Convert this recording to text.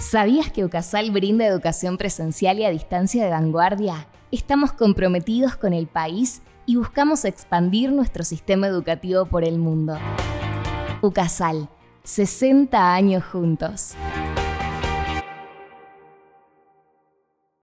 ¿Sabías que UCASAL brinda educación presencial y a distancia de vanguardia? Estamos comprometidos con el país y buscamos expandir nuestro sistema educativo por el mundo. UCASAL, 60 años juntos.